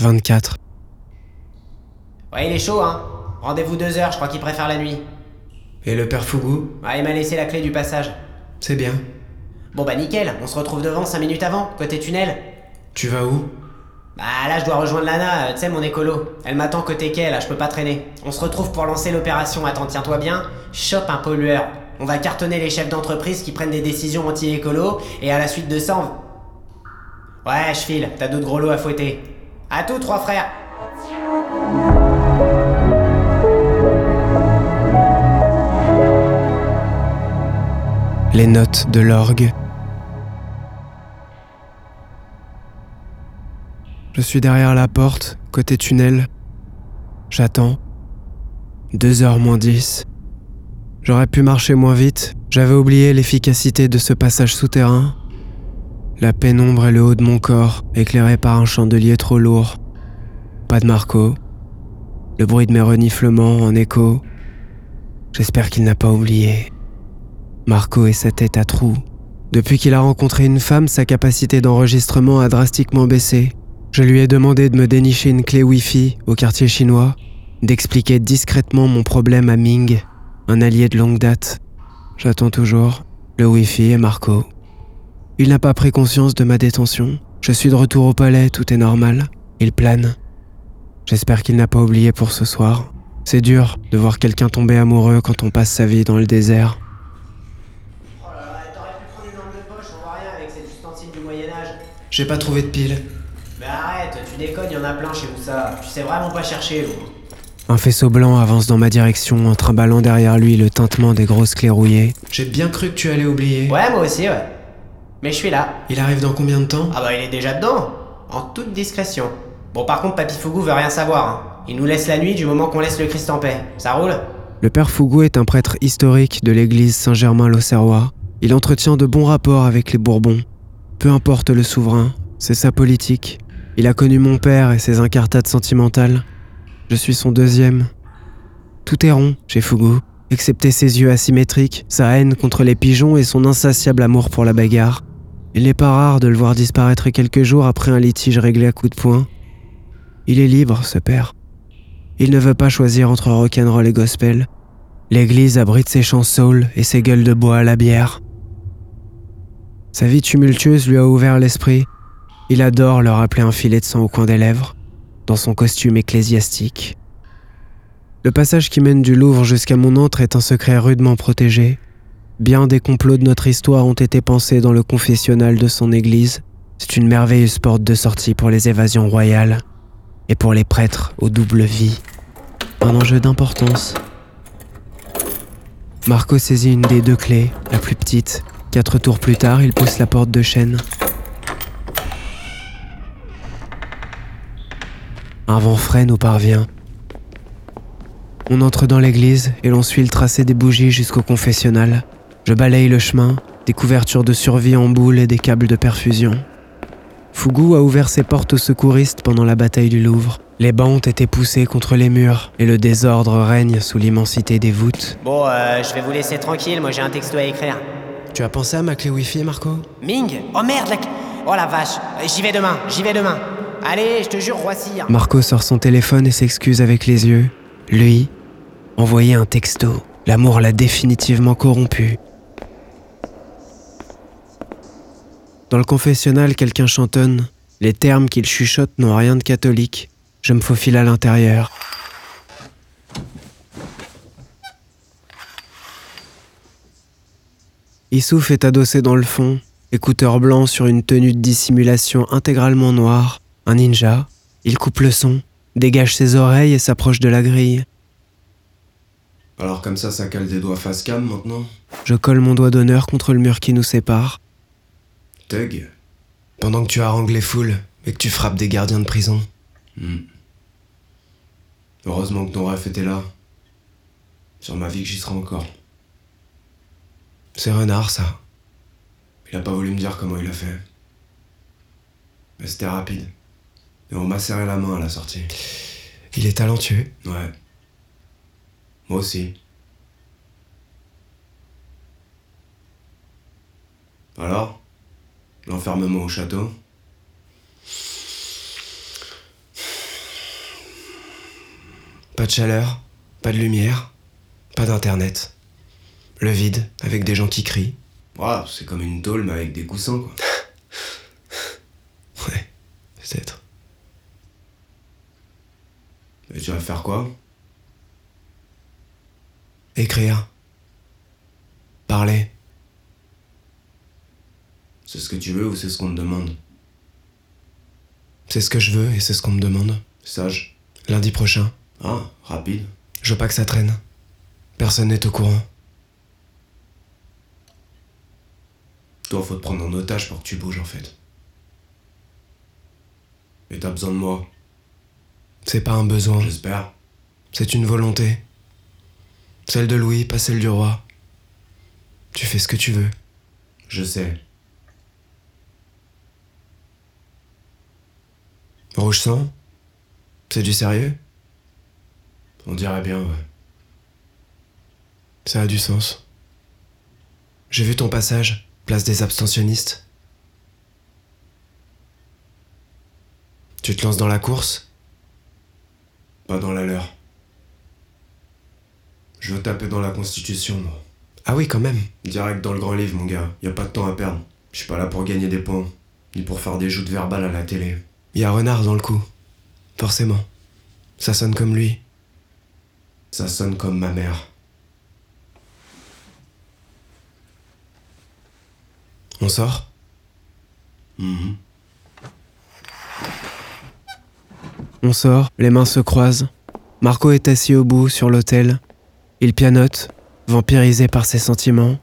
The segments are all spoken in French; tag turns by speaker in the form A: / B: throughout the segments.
A: 24.
B: Ouais, il est chaud, hein. Rendez-vous deux heures, je crois qu'il préfère la nuit.
A: Et le père Fougou?
B: Ouais, il m'a laissé la clé du passage.
A: C'est bien.
B: Bon bah nickel, on se retrouve devant 5 minutes avant, côté tunnel.
A: Tu vas où?
B: Bah là, je dois rejoindre Lana, euh, tu sais, mon écolo. Elle m'attend côté quai, là, je peux pas traîner. On se retrouve pour lancer l'opération. Attends, tiens-toi bien. Chope un pollueur. On va cartonner les chefs d'entreprise qui prennent des décisions anti-écolo, et à la suite de ça, on... Ouais, je file, t'as d'autres gros lots à fouetter. À tous, trois frères
A: Les notes de l'orgue. Je suis derrière la porte, côté tunnel. J'attends. 2h moins 10. J'aurais pu marcher moins vite, j'avais oublié l'efficacité de ce passage souterrain. La pénombre est le haut de mon corps, éclairé par un chandelier trop lourd. Pas de Marco. Le bruit de mes reniflements en écho. J'espère qu'il n'a pas oublié. Marco et sa tête à trous. Depuis qu'il a rencontré une femme, sa capacité d'enregistrement a drastiquement baissé. Je lui ai demandé de me dénicher une clé Wi-Fi au quartier chinois, d'expliquer discrètement mon problème à Ming, un allié de longue date. J'attends toujours. Le Wi-Fi et Marco. Il n'a pas pris conscience de ma détention. Je suis de retour au palais, tout est normal. Il plane. J'espère qu'il n'a pas oublié pour ce soir. C'est dur de voir quelqu'un tomber amoureux quand on passe sa vie dans le désert.
B: Oh là là, t'aurais pu prendre une lampe de poche, on voit rien avec ustensile du Moyen-Âge.
A: J'ai pas trouvé de pile.
B: Mais arrête, tu déconnes, y en a plein chez vous ça. Tu sais vraiment pas chercher, vous.
A: Un faisceau blanc avance dans ma direction en trimballant derrière lui le tintement des grosses clés rouillées. J'ai bien cru que tu allais oublier.
B: Ouais, moi aussi, ouais. Mais je suis là.
A: Il arrive dans combien de temps?
B: Ah bah il est déjà dedans. En toute discrétion. Bon par contre, Papy Fougou veut rien savoir. hein. Il nous laisse la nuit du moment qu'on laisse le Christ en paix. Ça roule?
A: Le père Fougou est un prêtre historique de l'église Saint-Germain-l'Auxerrois. Il entretient de bons rapports avec les Bourbons. Peu importe le souverain, c'est sa politique. Il a connu mon père et ses incartades sentimentales. Je suis son deuxième. Tout est rond chez Fougou, excepté ses yeux asymétriques, sa haine contre les pigeons et son insatiable amour pour la bagarre. Il n'est pas rare de le voir disparaître quelques jours après un litige réglé à coups de poing. Il est libre, ce père. Il ne veut pas choisir entre rock'n'roll et gospel. L'église abrite ses chants soul et ses gueules de bois à la bière. Sa vie tumultueuse lui a ouvert l'esprit. Il adore leur rappeler un filet de sang au coin des lèvres, dans son costume ecclésiastique. Le passage qui mène du Louvre jusqu'à mon antre est un secret rudement protégé. Bien des complots de notre histoire ont été pensés dans le confessionnal de son église. C'est une merveilleuse porte de sortie pour les évasions royales et pour les prêtres aux doubles vies. Un enjeu d'importance. Marco saisit une des deux clés, la plus petite. Quatre tours plus tard, il pousse la porte de chêne. Un vent frais nous parvient. On entre dans l'église et l'on suit le tracé des bougies jusqu'au confessionnal. Je balaye le chemin, des couvertures de survie en boule et des câbles de perfusion. Fougou a ouvert ses portes aux secouristes pendant la bataille du Louvre. Les bancs ont été poussés contre les murs et le désordre règne sous l'immensité des voûtes.
B: Bon, euh, je vais vous laisser tranquille, moi j'ai un texto à écrire.
A: Tu as pensé à ma clé Wi-Fi, Marco?
B: Ming? Oh merde, la... Oh la vache Euh, J'y vais demain, j'y vais demain. Allez, je te jure, Roissy. hein.
A: Marco sort son téléphone et s'excuse avec les yeux. Lui, envoyer un texto. L'amour l'a définitivement corrompu. Dans le confessionnal, quelqu'un chantonne. Les termes qu'il chuchote n'ont rien de catholique. Je me faufile à l'intérieur. Issouf est adossé dans le fond, écouteur blanc sur une tenue de dissimulation intégralement noire, un ninja. Il coupe le son, dégage ses oreilles et s'approche de la grille.
C: Alors comme ça, ça cale des doigts face cam maintenant?
A: Je colle mon doigt d'honneur contre le mur qui nous sépare.
C: Tug
A: Pendant que tu harangues les foules et que tu frappes des gardiens de prison.
C: Hmm. Heureusement que ton ref était là. Sur ma vie que j'y serai encore.
A: C'est renard, ça.
C: Il a pas voulu me dire comment il a fait. Mais c'était rapide. Et on m'a serré la main à la sortie.
A: Il est talentueux.
C: Ouais. Moi aussi. Alors? L'enfermement au château
A: Pas de chaleur, pas de lumière, pas d'internet. Le vide, avec des gens qui crient.
C: C'est comme une tôle, mais avec des coussins, quoi.
A: Ouais, peut-être.
C: Et tu vas faire quoi?
A: Écrire. Parler.
C: C'est ce que tu veux ou c'est ce qu'on te demande
A: C'est ce que je veux et c'est ce qu'on me demande.
C: Sage.
A: Lundi prochain.
C: Ah, rapide.
A: Je veux pas que ça traîne. Personne n'est au courant.
C: Toi, faut te prendre en otage pour que tu bouges, en fait. Et t'as besoin de moi,
A: C'est pas un besoin,
C: j'espère.
A: c'est une volonté. Celle de Louis, pas celle du roi. Tu fais ce que tu veux.
C: Je sais.
A: Rouge sang C'est du sérieux?
C: On dirait bien, ouais.
A: Ça a du sens. J'ai vu ton passage, place des abstentionnistes. Tu te lances dans la course?
C: Pas dans la leur. Je veux taper dans la Constitution, moi.
A: Ah oui, quand même.
C: Direct dans le grand livre, mon gars. Y a pas de temps à perdre. Je suis pas là pour gagner des points, ni pour faire des joutes verbales à la télé.
A: Il y a Renard dans le coup. Forcément. Ça sonne comme lui.
C: Ça sonne comme ma mère.
A: On sort?
C: Mhm.
A: On sort, les mains se croisent. Marco est assis au bout, sur l'autel. Il pianote, vampirisé par ses sentiments.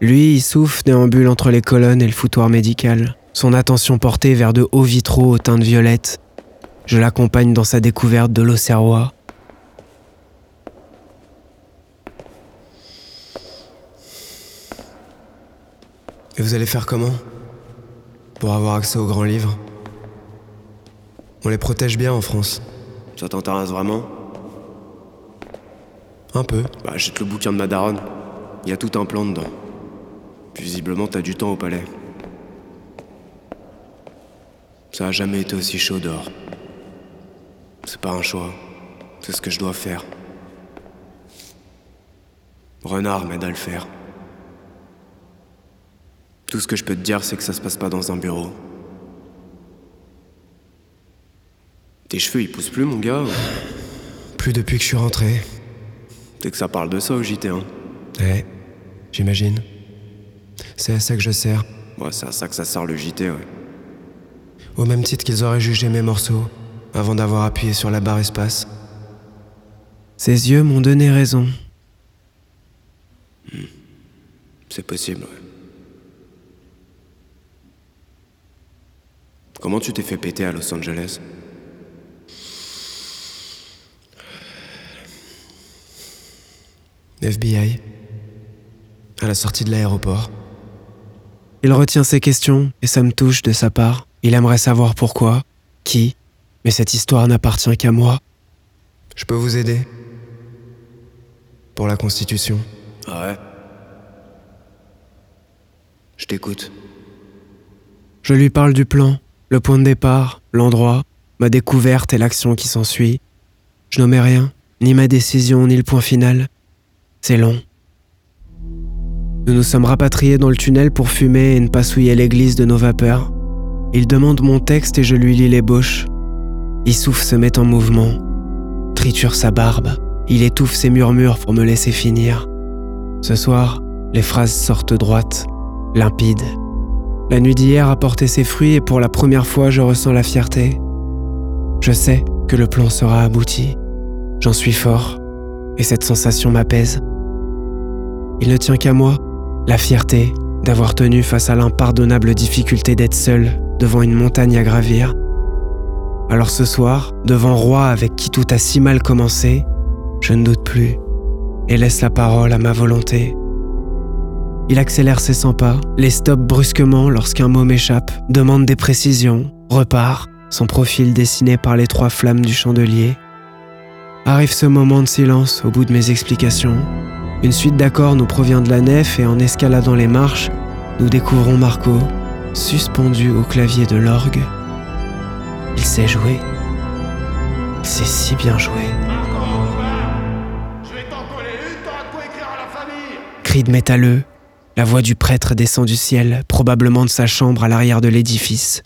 A: Lui, il souffle, déambule entre les colonnes et le foutoir médical, son attention portée vers de hauts vitraux aux teintes violettes. Je l'accompagne dans sa découverte de l'Auxerrois. Et vous allez faire comment? Pour avoir accès aux grands livres? On les protège bien en France.
C: Ça t'intéresse vraiment?
A: Un peu.
C: Bah, jette le bouquin de ma daronne. Y a tout un plan dedans. Visiblement, t'as du temps au palais. Ça a jamais été aussi chaud dehors. C'est pas un choix. C'est ce que je dois faire. Renard m'aide à le faire. Tout ce que je peux te dire, c'est que ça se passe pas dans un bureau. Tes cheveux, ils poussent plus, mon gars ou-
A: Plus depuis que je suis rentré.
C: C'est que ça parle de ça au JT, hein
A: Ouais, j'imagine. C'est à ça que je sers.
C: Ouais, c'est à ça que ça sert le JT, ouais.
A: Au même titre qu'ils auraient jugé mes morceaux, avant d'avoir appuyé sur la barre espace. Ses yeux m'ont donné raison.
C: C'est possible, ouais. Comment tu t'es fait péter à Los Angeles?
A: FBI. À la sortie de l'aéroport. Il retient ses questions et ça me touche de sa part. Il aimerait savoir pourquoi, qui, mais cette histoire n'appartient qu'à moi. Je peux vous aider Pour la Constitution?
C: Ah ouais Je t'écoute.
A: Je lui parle du plan, le point de départ, l'endroit, ma découverte et l'action qui s'ensuit. Je n'omets rien, ni ma décision, ni le point final. C'est long. Nous nous sommes rapatriés dans le tunnel pour fumer et ne pas souiller l'église de nos vapeurs. Il demande mon texte et je lui lis l'ébauche. Issouf se met en mouvement, triture sa barbe, il étouffe ses murmures pour me laisser finir. Ce soir, les phrases sortent droites, limpides. La nuit d'hier a porté ses fruits et pour la première fois je ressens la fierté. Je sais que le plan sera abouti. J'en suis fort et cette sensation m'apaise. Il ne tient qu'à moi, la fierté d'avoir tenu face à l'impardonnable difficulté d'être seul devant une montagne à gravir. Alors ce soir, devant Roi avec qui tout a si mal commencé, je ne doute plus et laisse la parole à ma volonté. Il accélère ses 100 pas, les stoppe brusquement lorsqu'un mot m'échappe, demande des précisions, repart, son profil dessiné par les trois flammes du chandelier. Arrive ce moment de silence au bout de mes explications. Une suite d'accords nous provient de la nef et en escaladant les marches, nous découvrons Marco, suspendu au clavier de l'orgue. Il sait jouer. Il sait si bien jouer. Cri de métalleux, la voix du prêtre descend du ciel, probablement de sa chambre à l'arrière de l'édifice.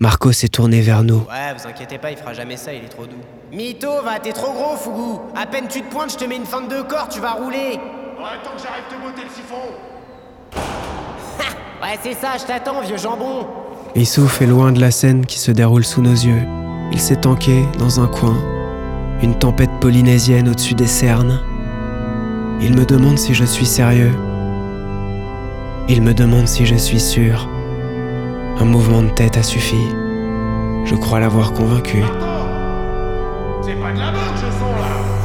A: Marco s'est tourné vers nous.
B: Ouais, vous inquiétez pas, il fera jamais ça, il est trop doux. Mito, va, t'es trop gros, Fougou. À peine tu te pointes, je te mets une fente de corps, tu vas rouler.
D: Ouais, tant que j'arrive te botter le siphon.
B: Ouais, c'est ça, je t'attends, vieux jambon
A: Issouf est loin de la scène qui se déroule sous nos yeux. Il s'est tanké dans un coin, une tempête polynésienne au-dessus des cernes. Il me demande si je suis sérieux. Il me demande si je suis sûr. Un mouvement de tête a suffi. Je crois l'avoir convaincu.
D: C'est pas de la ce son là